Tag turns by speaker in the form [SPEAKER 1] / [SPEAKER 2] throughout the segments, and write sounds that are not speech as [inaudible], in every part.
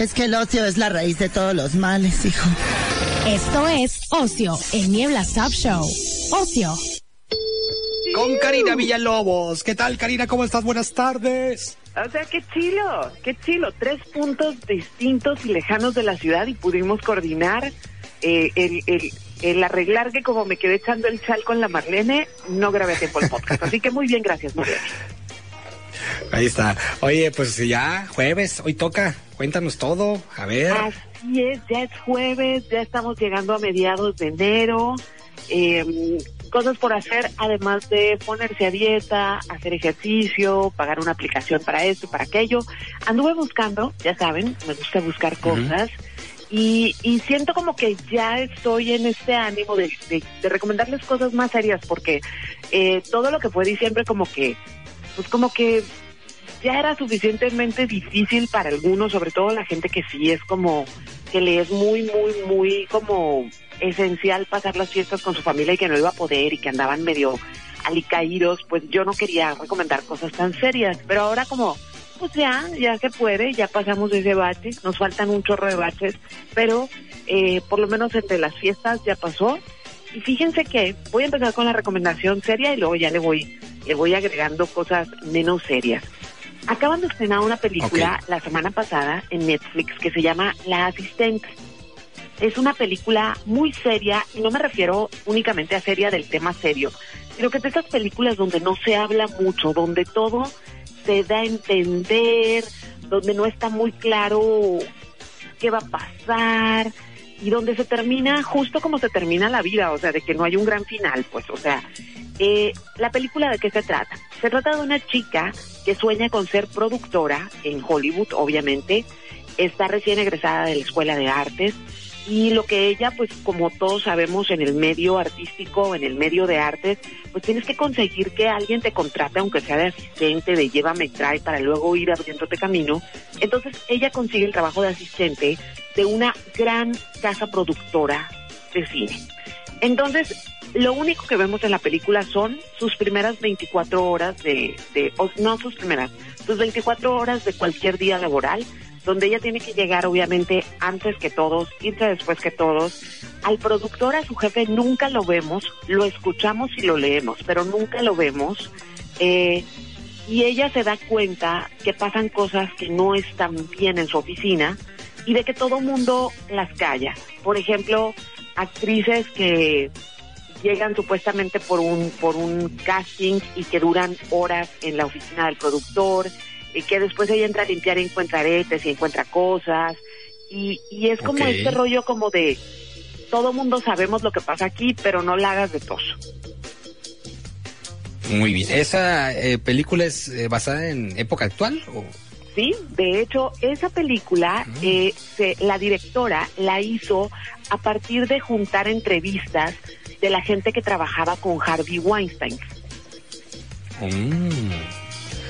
[SPEAKER 1] Es que el ocio es la raíz de todos los males, hijo.
[SPEAKER 2] Esto es Ocio, el Niebla Sub Show. Ocio.
[SPEAKER 3] Con Karina Villalobos. ¿Qué tal, Karina? ¿Cómo estás? Buenas tardes.
[SPEAKER 4] O sea, qué chilo, qué chilo. Tres puntos distintos y lejanos de la ciudad y pudimos coordinar eh, el, el, el, arreglar que como me quedé echando el chal con la Marlene, no grabé tiempo el podcast. Así que muy bien, gracias, Marlene.
[SPEAKER 3] Ahí está. Oye, pues ya jueves, hoy toca. Cuéntanos todo. A ver.
[SPEAKER 4] Así es, ya es jueves, ya estamos llegando a mediados de enero. Eh, cosas por hacer, además de ponerse a dieta, hacer ejercicio, pagar una aplicación para esto, para aquello. Anduve buscando, ya saben, me gusta buscar cosas. Y, y, siento como que ya estoy en este ánimo de, de, de recomendarles cosas más serias, porque eh, todo lo que fue diciembre como que, pues como que ya era suficientemente difícil para algunos, sobre todo la gente que sí es como, que le es muy, muy, muy como esencial pasar las fiestas con su familia y que no iba a poder y que andaban medio alicaídos, pues yo no quería recomendar cosas tan serias, pero ahora como pues ya, ya se puede, ya pasamos ese bache, nos faltan un chorro de baches, pero eh, por lo menos entre las fiestas ya pasó. Y fíjense que voy a empezar con la recomendación seria y luego ya le voy, le voy agregando cosas menos serias. Acaban de estrenar una película okay. la semana pasada en Netflix que se llama La Asistente. Es una película muy seria y no me refiero únicamente a seria del tema serio, sino que es de esas películas donde no se habla mucho, donde todo se da a entender, donde no está muy claro qué va a pasar y donde se termina justo como se termina la vida, o sea, de que no hay un gran final, pues, o sea, eh, la película de qué se trata? Se trata de una chica que sueña con ser productora en Hollywood, obviamente, está recién egresada de la Escuela de Artes y lo que ella, pues como todos sabemos en el medio artístico, en el medio de artes, pues tienes que conseguir que alguien te contrate, aunque sea de asistente, de llévame y trae, para luego ir abriéndote camino. Entonces ella consigue el trabajo de asistente de una gran casa productora de cine. Entonces, lo único que vemos en la película son sus primeras 24 horas de, de no sus primeras, sus 24 horas de cualquier día laboral, donde ella tiene que llegar obviamente antes que todos, irse después que todos. Al productor, a su jefe, nunca lo vemos, lo escuchamos y lo leemos, pero nunca lo vemos. Eh, y ella se da cuenta que pasan cosas que no están bien en su oficina y de que todo mundo las calla. Por ejemplo, actrices que llegan supuestamente por un por un casting y que duran horas en la oficina del productor y que después ella entra a limpiar y encuentra aretes y encuentra cosas y, y es como okay. este rollo como de todo mundo sabemos lo que pasa aquí pero no la hagas de tos
[SPEAKER 3] muy bien esa eh, película es eh, basada en época actual o
[SPEAKER 4] sí de hecho esa película mm. eh, se, la directora la hizo a partir de juntar entrevistas de la gente que trabajaba con Harvey Weinstein.
[SPEAKER 3] Mm.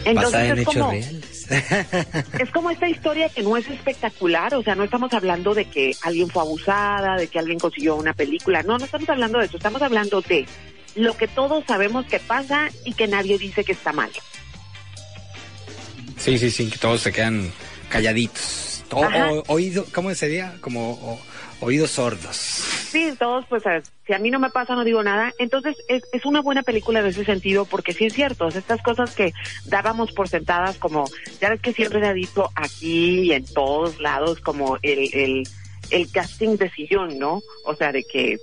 [SPEAKER 3] Entonces en es como, reales. [laughs]
[SPEAKER 4] es como esta historia que no es espectacular, o sea, no estamos hablando de que alguien fue abusada, de que alguien consiguió una película, no, no estamos hablando de eso, estamos hablando de lo que todos sabemos que pasa y que nadie dice que está mal.
[SPEAKER 3] Sí, sí, sí, que todos se quedan calladitos. O, o, oído, ¿cómo sería? Como o, oídos sordos.
[SPEAKER 4] Sí, todos, pues, si a mí no me pasa, no digo nada. Entonces, es, es una buena película en ese sentido, porque sí es cierto, estas cosas que dábamos por sentadas, como, ya ves que siempre se ha dicho aquí y en todos lados, como el, el, el casting de sillón, ¿no? O sea, de que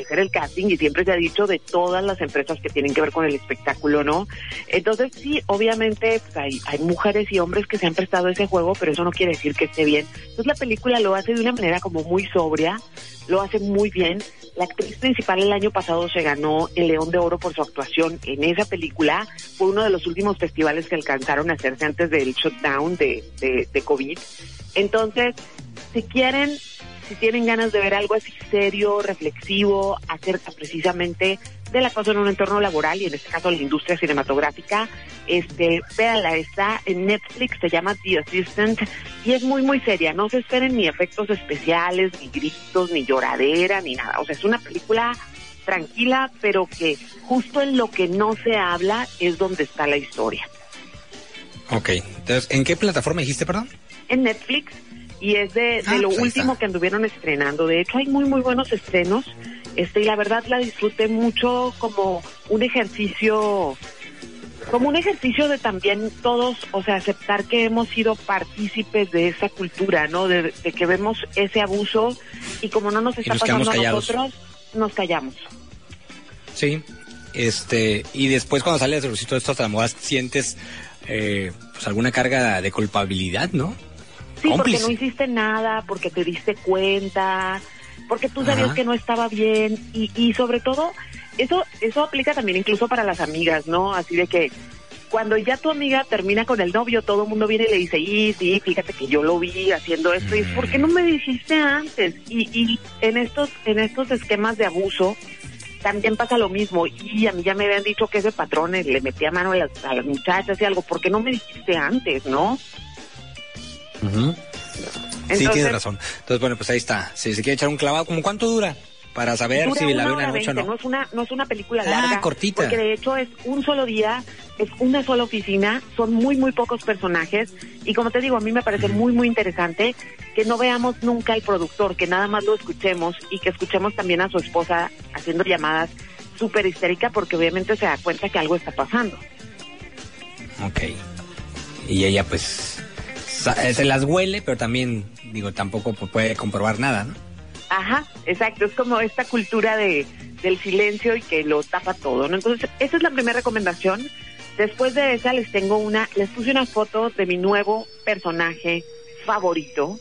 [SPEAKER 4] hacer el casting y siempre se ha dicho de todas las empresas que tienen que ver con el espectáculo, ¿no? Entonces sí, obviamente pues, hay, hay mujeres y hombres que se han prestado ese juego, pero eso no quiere decir que esté bien. Entonces la película lo hace de una manera como muy sobria, lo hace muy bien. La actriz principal el año pasado se ganó el León de Oro por su actuación en esa película. Fue uno de los últimos festivales que alcanzaron a hacerse antes del shutdown de, de, de COVID. Entonces, si quieren si tienen ganas de ver algo así serio, reflexivo, acerca precisamente del acoso en un entorno laboral y en este caso la industria cinematográfica, este, véanla, está en Netflix, se llama The Assistant y es muy muy seria, no se esperen ni efectos especiales, ni gritos, ni lloradera, ni nada, o sea, es una película tranquila, pero que justo en lo que no se habla es donde está la historia.
[SPEAKER 3] Ok, entonces, ¿en qué plataforma dijiste, perdón?
[SPEAKER 4] En Netflix y es de, de
[SPEAKER 3] Ah,
[SPEAKER 4] lo
[SPEAKER 3] pues
[SPEAKER 4] último que anduvieron estrenando. De hecho, hay muy, muy buenos estrenos. Este, y la verdad la disfruté mucho como un ejercicio, como un ejercicio de también todos, o sea, aceptar que hemos sido partícipes de esa cultura, ¿no? De, de que vemos ese abuso y como no nos está
[SPEAKER 3] nos
[SPEAKER 4] pasando a nosotros, nos callamos.
[SPEAKER 3] Sí, este, y después cuando sales de todo esto, a lo mejor sientes eh, pues alguna carga de culpabilidad, ¿no?
[SPEAKER 4] Sí, porque no hiciste nada, porque te diste cuenta, porque tú sabías
[SPEAKER 3] Ajá.
[SPEAKER 4] que no estaba bien y, y sobre todo eso eso aplica también incluso para las amigas, ¿no? Así de que cuando ya tu amiga termina con el novio, todo el mundo viene y le dice, y sí, fíjate que yo lo vi haciendo esto, y es, ¿por qué no me dijiste antes? Y, y en estos en estos esquemas de abuso también pasa lo mismo, y a mí ya me habían dicho que ese patrón le metía mano a las, a las muchachas y algo, ¿por qué no me dijiste antes, no?
[SPEAKER 3] Ujú. Sí,
[SPEAKER 4] Entonces-
[SPEAKER 3] tienes razón. Entonces, bueno, pues ahí está. Si se quiere echar un clavado, ¿como cuánto dura? Para saber
[SPEAKER 4] Dura
[SPEAKER 3] si la
[SPEAKER 4] una hora
[SPEAKER 3] una noche o no.
[SPEAKER 4] no es una no es una película
[SPEAKER 3] Ah,
[SPEAKER 4] larga
[SPEAKER 3] cortita.
[SPEAKER 4] porque de hecho es un solo día es una sola oficina son muy muy pocos personajes y como te digo a mí me parece muy muy interesante que no veamos nunca al productor que nada más lo escuchemos y que escuchemos también a su esposa haciendo llamadas súper histérica porque obviamente se da cuenta que algo está pasando
[SPEAKER 3] Ok. Y ella, pues, se las huele, pero también, digo, tampoco puede comprobar nada, ¿no?
[SPEAKER 4] Ajá, exacto, es como esta cultura de del silencio y que lo tapa todo, ¿no? Entonces, esa es la primera recomendación. Después de esa les tengo una, les puse una foto de mi nuevo personaje favorito.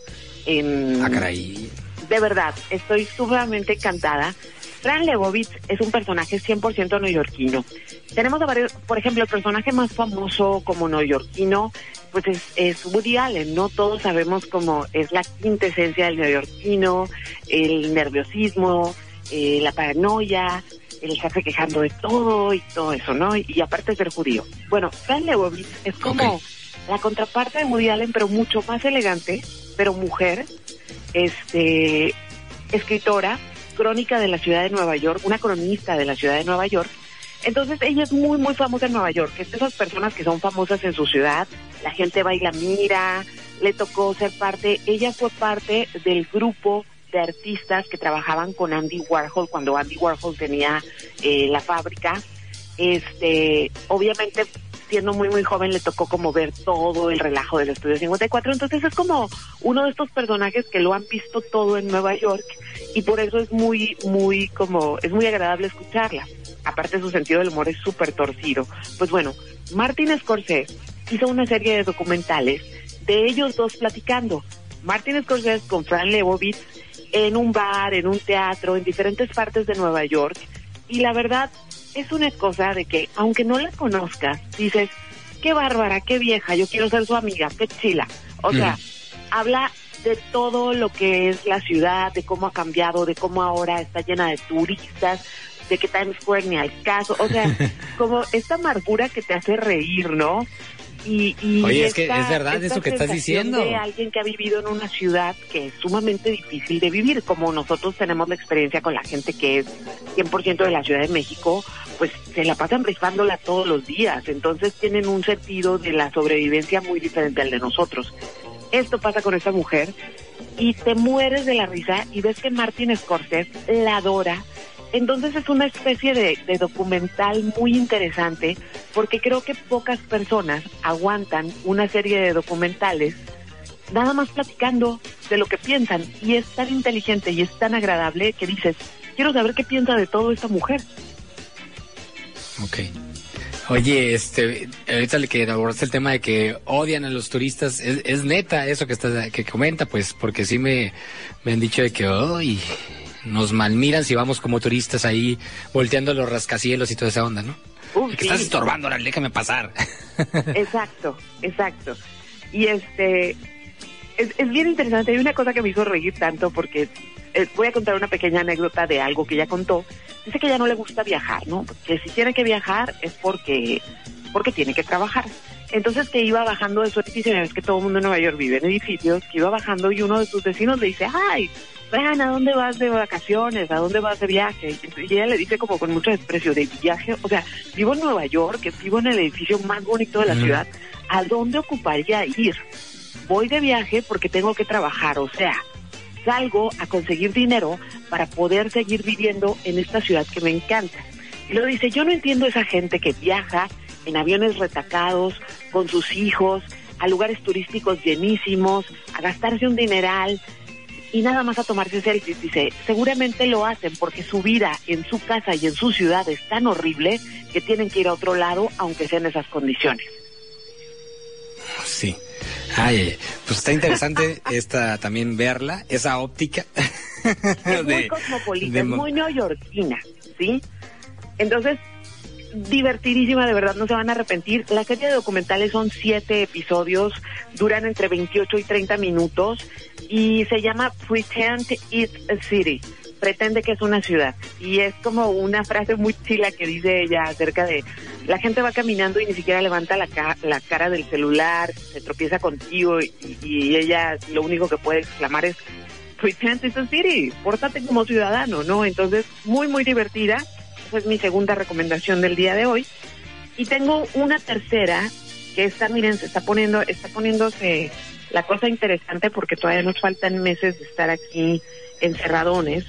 [SPEAKER 4] En,
[SPEAKER 3] Ah, caray.
[SPEAKER 4] de verdad, estoy sumamente encantada. Fran Lebowitz es un personaje 100% neoyorquino. Tenemos a varios, por ejemplo, el personaje más famoso como neoyorquino, pues es, es Woody Allen, ¿no? Todos sabemos cómo es la quintesencia del neoyorquino, el nerviosismo, eh, la paranoia, el estarse quejando de todo y todo eso, ¿no? Y, y aparte ser judío. Bueno, Fran Lebowitz es como la contraparte de Woody Allen, pero mucho más elegante, pero mujer, este, escritora, crónica de la ciudad de Nueva York, una cronista de la ciudad de Nueva York. Entonces ella es muy, muy famosa en Nueva York. Es de esas personas que son famosas en su ciudad. La gente va y la mira. Le tocó ser parte. Ella fue parte del grupo de artistas que trabajaban con Andy Warhol cuando Andy Warhol tenía eh, la fábrica. Este, obviamente siendo muy muy joven le tocó como ver todo el relajo del estudio 54, entonces es como uno de estos personajes que lo han visto todo en Nueva York y por eso es muy muy como es muy agradable escucharla. Aparte su sentido del humor es súper torcido. Pues bueno, Martin Scorsese hizo una serie de documentales de ellos dos platicando. Martin Scorsese con Fran Lebowitz en un bar, en un teatro, en diferentes partes de Nueva York. Y la verdad es una cosa de que, aunque no la conozcas, dices, qué bárbara, qué vieja, yo quiero ser su amiga, qué chila. O sea, habla de todo lo que es la ciudad, de cómo ha cambiado, de cómo ahora está llena de turistas, de que Times Square ni al caso. O sea, [laughs] como esta amargura que te hace reír, ¿no? Y, y
[SPEAKER 3] Oye, es que es verdad eso que estás diciendo.
[SPEAKER 4] De alguien que ha vivido en una ciudad que es sumamente difícil de vivir, como nosotros tenemos la experiencia con la gente que es 100% de la Ciudad de México, pues se la pasan rifándola todos los días, entonces tienen un sentido de la sobrevivencia muy diferente al de nosotros. Esto pasa con esta mujer y te mueres de la risa y ves que Martin Scorsese la adora. Entonces es una especie de, documental muy interesante porque creo que pocas personas aguantan una serie de documentales nada más platicando de lo que piensan y es tan inteligente y es tan agradable que dices, quiero saber qué piensa de todo esta mujer.
[SPEAKER 3] Ok. Oye, este, ahorita le que abordaste el tema de que odian a los turistas, es, es neta eso que está, que comenta, pues, porque sí me, me han dicho de que, hoy nos malmiran si vamos como turistas ahí volteando los rascacielos y toda esa onda, ¿no? Que
[SPEAKER 4] sí.
[SPEAKER 3] estás estorbando, ahora déjame pasar.
[SPEAKER 4] Exacto, exacto. Y este, es, es bien interesante. Hay una cosa que me hizo reír tanto porque eh, voy a contar una pequeña anécdota de algo que ella contó. Dice que ya no le gusta viajar, ¿no? Que si tiene que viajar es porque, porque tiene que trabajar. Entonces que iba bajando de su edificio, ya ves que todo el mundo en Nueva York vive en edificios, que iba bajando y uno de sus vecinos le dice, ay, Fran, ¿a dónde vas de vacaciones? ¿A dónde vas de viaje? Y ella le dice como con mucho desprecio, de viaje, o sea, vivo en Nueva York, vivo en el edificio más bonito de la ciudad, ¿a dónde ocuparía ir? voy de viaje porque tengo que trabajar, o sea, salgo a conseguir dinero para poder seguir viviendo en esta ciudad que me encanta. Y luego dice, yo no entiendo esa gente que viaja en aviones retacados, con sus hijos, a lugares turísticos llenísimos, a gastarse un dineral y nada más a tomarse selfies. Dice, seguramente lo hacen porque su vida en su casa y en su ciudad es tan horrible que tienen que ir a otro lado aunque sean esas condiciones.
[SPEAKER 3] Sí. Ay, pues está interesante esta también verla, esa óptica. [laughs]
[SPEAKER 4] Es muy cosmopolita, es muy neoyorquina, ¿sí? Entonces, divertidísima, de verdad, no se van a arrepentir. La serie de documentales son siete episodios, duran entre 28 y 30 minutos y se llama Pretend It's a City. Pretende que es una ciudad. Y es como una frase muy chila que dice ella acerca de la gente va caminando y ni siquiera levanta la, la cara del celular, se tropieza contigo y, ella lo único que puede exclamar es Pretend It's a City, pórtate como ciudadano, ¿no? Entonces, muy, muy divertida es mi segunda recomendación del día de hoy. Y tengo una tercera que está, miren, se está poniendo, está poniéndose la cosa interesante porque todavía nos faltan meses de estar aquí encerradones.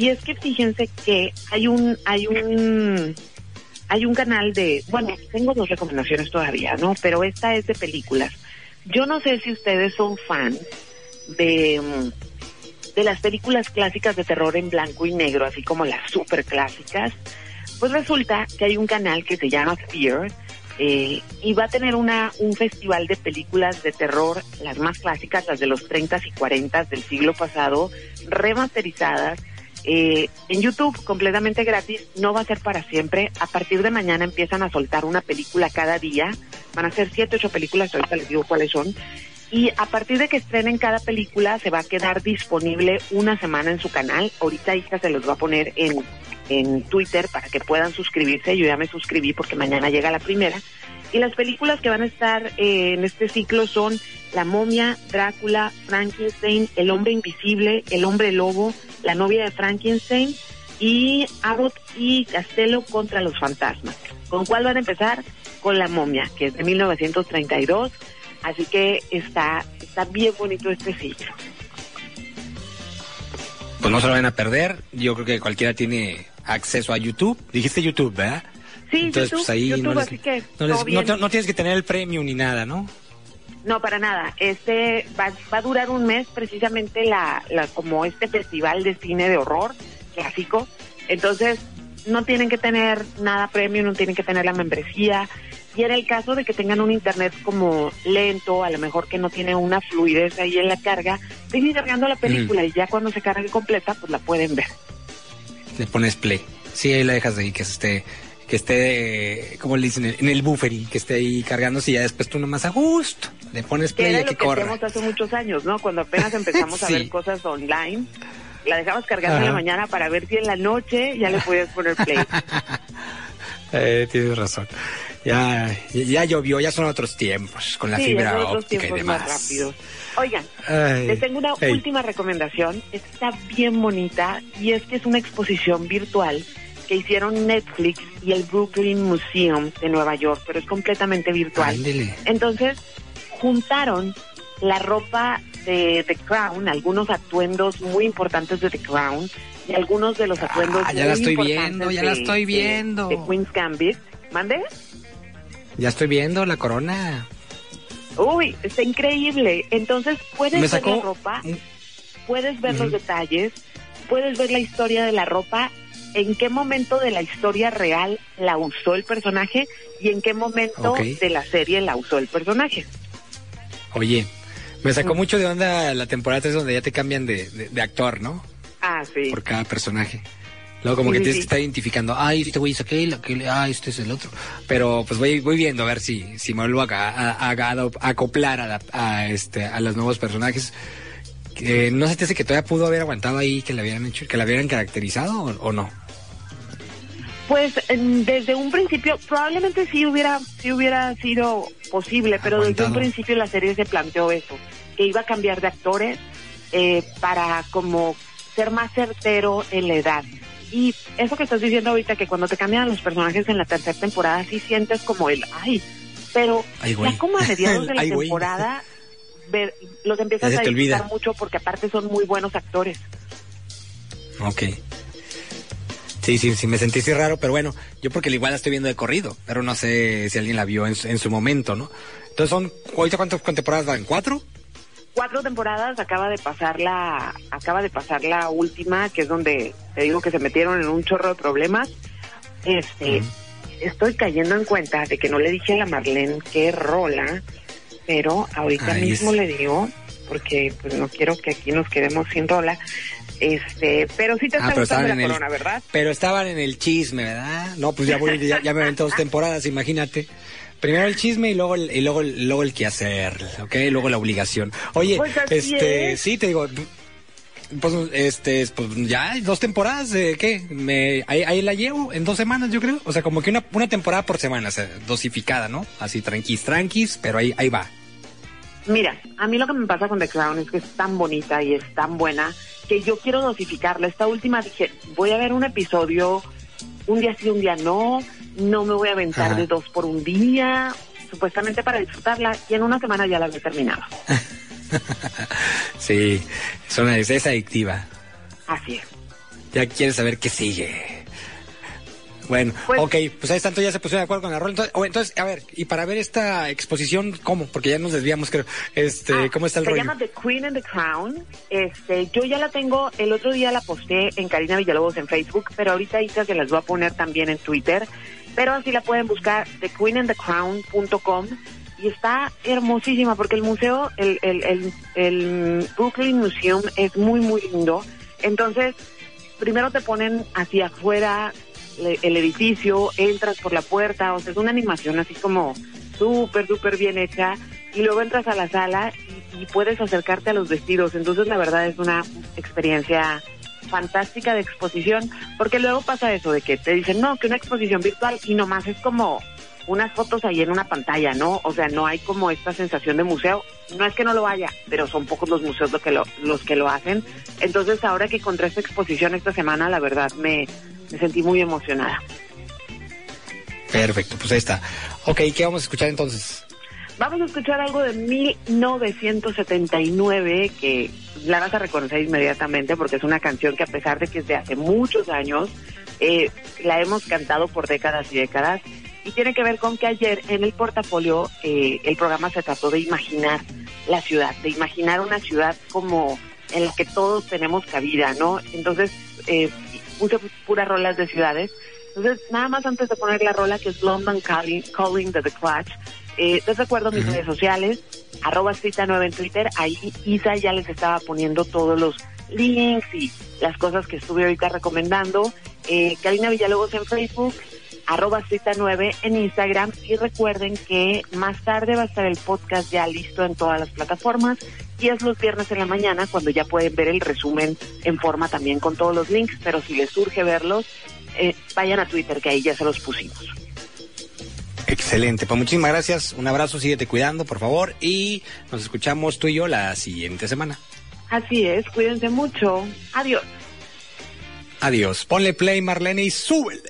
[SPEAKER 4] Y es que fíjense que hay un, hay un, hay un canal de, bueno, tengo dos recomendaciones todavía, ¿no? Pero esta es de películas. Yo no sé si ustedes son fans de, de las películas clásicas de terror en blanco y negro, así como las super clásicas, pues resulta que hay un canal que se llama Fear eh, y va a tener una, un festival de películas de terror, las más clásicas, las de los 30 y 40 del siglo pasado, remasterizadas. Eh, en YouTube completamente gratis, no va a ser para siempre. A partir de mañana empiezan a soltar una película cada día. Van a ser siete, ocho películas, ahorita les digo cuáles son y a partir de que estrenen cada película se va a quedar disponible una semana en su canal. Ahorita hija se los va a poner en, en Twitter para que puedan suscribirse. Yo ya me suscribí porque mañana llega la primera. Y las películas que van a estar eh, en este ciclo son La momia, Drácula, Frankenstein, El hombre invisible, El hombre lobo, La novia de Frankenstein y Abbott y Castello contra los fantasmas. ¿Con cuál van a empezar? Con La momia, que es de 1932 Así que está, está bien bonito este sitio.
[SPEAKER 3] Pues no se lo van a perder. Yo creo que cualquiera tiene acceso a YouTube. Dijiste YouTube, ¿verdad?
[SPEAKER 4] Sí, Entonces, pues ahí no, así que
[SPEAKER 3] no, tienes que tener el premium ni nada, ¿no?
[SPEAKER 4] No, para nada. Este va, va a durar un mes precisamente la, la, como este festival de cine de horror clásico. Entonces, no tienen que tener nada premium, no tienen que tener la membresía. Y en el caso de que tengan un internet como lento, a lo mejor que no tiene una fluidez ahí en la carga, siguen cargando la película y ya cuando se cargue completa, pues la pueden ver.
[SPEAKER 3] Le pones play. Sí, ahí la dejas de ahí, que esté, que esté, como le dicen, en el buffering, que esté ahí cargándose y ya después tú nomás a gusto. Le pones play y que, que corra.
[SPEAKER 4] hace muchos años, ¿no? Cuando apenas empezamos a [laughs] ver cosas online la dejabas cargando en la mañana para ver si en la noche ya le podías poner play. [laughs]
[SPEAKER 3] eh, tienes razón. Ya, ya llovió, ya son otros tiempos, con la fibra óptica y demás. Más rápido.
[SPEAKER 4] Oigan, les tengo una última recomendación. Está bien bonita y es que es una exposición virtual que hicieron Netflix y el Brooklyn Museum de Nueva York, pero es completamente virtual. Entonces, juntaron la ropa de The Crown, algunos atuendos muy importantes de The Crown y algunos de los atuendos
[SPEAKER 3] ah, ya la estoy viendo, ya la estoy viendo.
[SPEAKER 4] De, Queen's Gambit. ¿Mande?
[SPEAKER 3] Ya estoy viendo la corona.
[SPEAKER 4] Uy, está increíble. Entonces puedes ver la ropa, puedes ver los detalles, puedes ver la historia de la ropa, en qué momento de la historia real la usó el personaje y en qué momento de la serie la usó el personaje.
[SPEAKER 3] Oye, me sacó mucho de onda la temporada 3 donde ya te cambian de, de, actor, ¿no?
[SPEAKER 4] Ah, sí.
[SPEAKER 3] Por cada personaje. Luego como que tienes que estar identificando, ay, este güey es aquel, aquel, ay, este es el otro. Pero pues voy, voy viendo a ver si, si me vuelvo a, a, a, acoplar a, a, este, a los nuevos personajes. No se te hace que todavía pudo haber aguantado ahí que le habían hecho, que la hubieran caracterizado o, no.
[SPEAKER 4] Pues desde un principio, probablemente sí hubiera, sí hubiera sido posible, pero desde un principio la serie se planteó eso, que iba a cambiar de actores eh, para como ser más certero en la edad. Y eso que estás diciendo ahorita, que cuando te cambian los personajes en la tercera temporada, sí sientes como el, ay, pero ya como a mediados de [laughs] la temporada [laughs] ver, los empiezas a disfrutar mucho porque aparte son muy buenos actores.
[SPEAKER 3] Ok. Sí, sí, sí, me sentí así raro, pero bueno, yo porque igual la estoy viendo de corrido, pero no sé si alguien la vio en, su- en su momento, ¿no? Entonces son, ¿ahorita cuántas temporadas van? ¿Cuatro?
[SPEAKER 4] Cuatro temporadas acaba de pasar la, acaba de pasar la última, que es donde te digo que se metieron en un chorro de problemas. Este, estoy cayendo en cuenta de que no le dije a la Marlene qué rola, pero ahorita mismo
[SPEAKER 3] es.
[SPEAKER 4] le digo, porque pues no quiero que aquí nos quedemos sin rola. Este, pero sí te está
[SPEAKER 3] Ah, pero
[SPEAKER 4] gustando la
[SPEAKER 3] en el,
[SPEAKER 4] corona, ¿verdad?
[SPEAKER 3] pero estaban en el chisme, ¿verdad? No, pues ya voy, ya, ya me aventé dos temporadas, imagínate. Primero el chisme y luego el, y luego, el- luego el quehacer, ¿ok? Luego la obligación. Oye,
[SPEAKER 4] Pues
[SPEAKER 3] este,
[SPEAKER 4] es.
[SPEAKER 3] sí, te digo, pues, este, pues ya dos temporadas, ¿de qué? Me, ahí, ahí la llevo en dos semanas, yo creo. O sea, como que una, una temporada por semana, o sea, dosificada, ¿no? Así tranquis, tranquis, pero ahí, ahí va.
[SPEAKER 4] Mira, a mí lo que me pasa con The Crown es que es tan bonita y es tan buena que yo quiero dosificarla. Esta última dije, voy a ver un episodio un día sí, un día no, no me voy a aventar
[SPEAKER 3] Ajá.
[SPEAKER 4] de dos por un día, supuestamente para disfrutarla y en una semana ya la había terminado. [laughs] [laughs]
[SPEAKER 3] Sí, es, una, es, adictiva.
[SPEAKER 4] Así es.
[SPEAKER 3] Ya quieres saber qué sigue. Bueno,
[SPEAKER 4] Pues-
[SPEAKER 3] ok, pues ahí está, entonces ya se pusieron de acuerdo con la rola. Entonces, o- entonces, a ver, y para ver esta exposición, ¿cómo? Porque ya nos desviamos, creo. Este,
[SPEAKER 4] Ah,
[SPEAKER 3] ¿cómo está el
[SPEAKER 4] se
[SPEAKER 3] rollo?
[SPEAKER 4] llama The Queen and the Crown. Este, yo ya la tengo, el otro día la posté en Karina Villalobos en Facebook, pero ahorita Isa se las voy a poner también en Twitter. Pero así la pueden buscar, thequeenandthecrown.com y está hermosísima porque el museo, el, el, el, el Brooklyn Museum es muy, muy lindo. Entonces, primero te ponen hacia afuera el edificio, entras por la puerta, o sea, es una animación así como súper, súper bien hecha, y luego entras a la sala y, y puedes acercarte a los vestidos, entonces la verdad es una experiencia fantástica de exposición, porque luego pasa eso de que te dicen, no, que una exposición virtual y nomás es como unas fotos ahí en una pantalla, ¿no? O sea, no hay como esta sensación de museo. No es que no lo haya, pero son pocos los museos lo que lo, los que lo hacen. Entonces, ahora que encontré esta exposición esta semana, la verdad me, me sentí muy emocionada.
[SPEAKER 3] Perfecto, pues ahí está. Ok, ¿qué vamos a escuchar entonces?
[SPEAKER 4] Vamos a escuchar algo de 1979 que la vas a reconocer inmediatamente porque es una canción que a pesar de que es de hace muchos años, eh, la hemos cantado por décadas y décadas y tiene que ver con que ayer en el portafolio eh, el programa se trató de imaginar la ciudad, de imaginar una ciudad como en la que todos tenemos cabida, ¿no? Entonces eh, puse puras rolas de ciudades. Entonces, nada más antes de poner la rola que es London Calling, Calling de The Clutch, eh, les recuerdo mis redes sociales, arroba cita 9 en Twitter, ahí Isa ya les estaba poniendo todos los links y las cosas que estuve ahorita recomendando. Eh, Karina Villalobos en Facebook, arroba cita 9 en Instagram y recuerden que más tarde va a estar el podcast ya listo en todas las plataformas y es los viernes en la mañana cuando ya pueden ver el resumen en forma también con todos los links, pero si les surge verlos, eh, vayan a Twitter que ahí ya se los pusimos.
[SPEAKER 3] Excelente, pues muchísimas gracias. Un abrazo, síguete cuidando, por favor. Y nos escuchamos tú y yo la siguiente semana.
[SPEAKER 4] Así es, cuídense mucho. Adiós.
[SPEAKER 3] Adiós. Ponle play, Marlene, y súbele.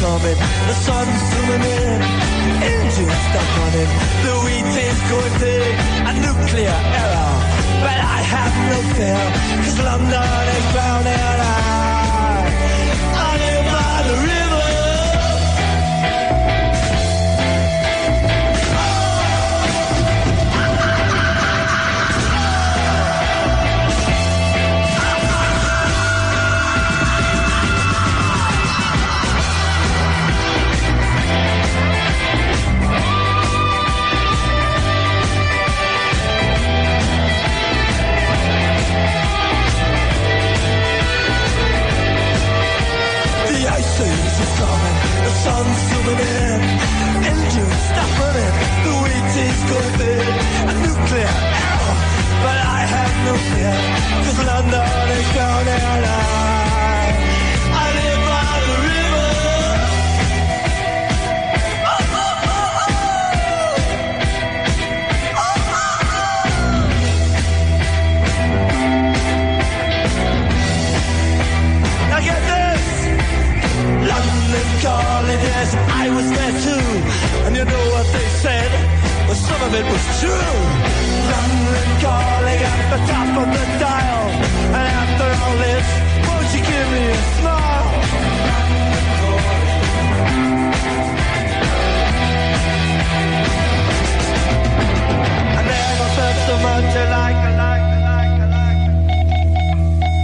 [SPEAKER 5] coming, the sun's zooming in, engines stuck running, the wheat is going big, a nuclear error. But I have no fear, cause London is drowning out.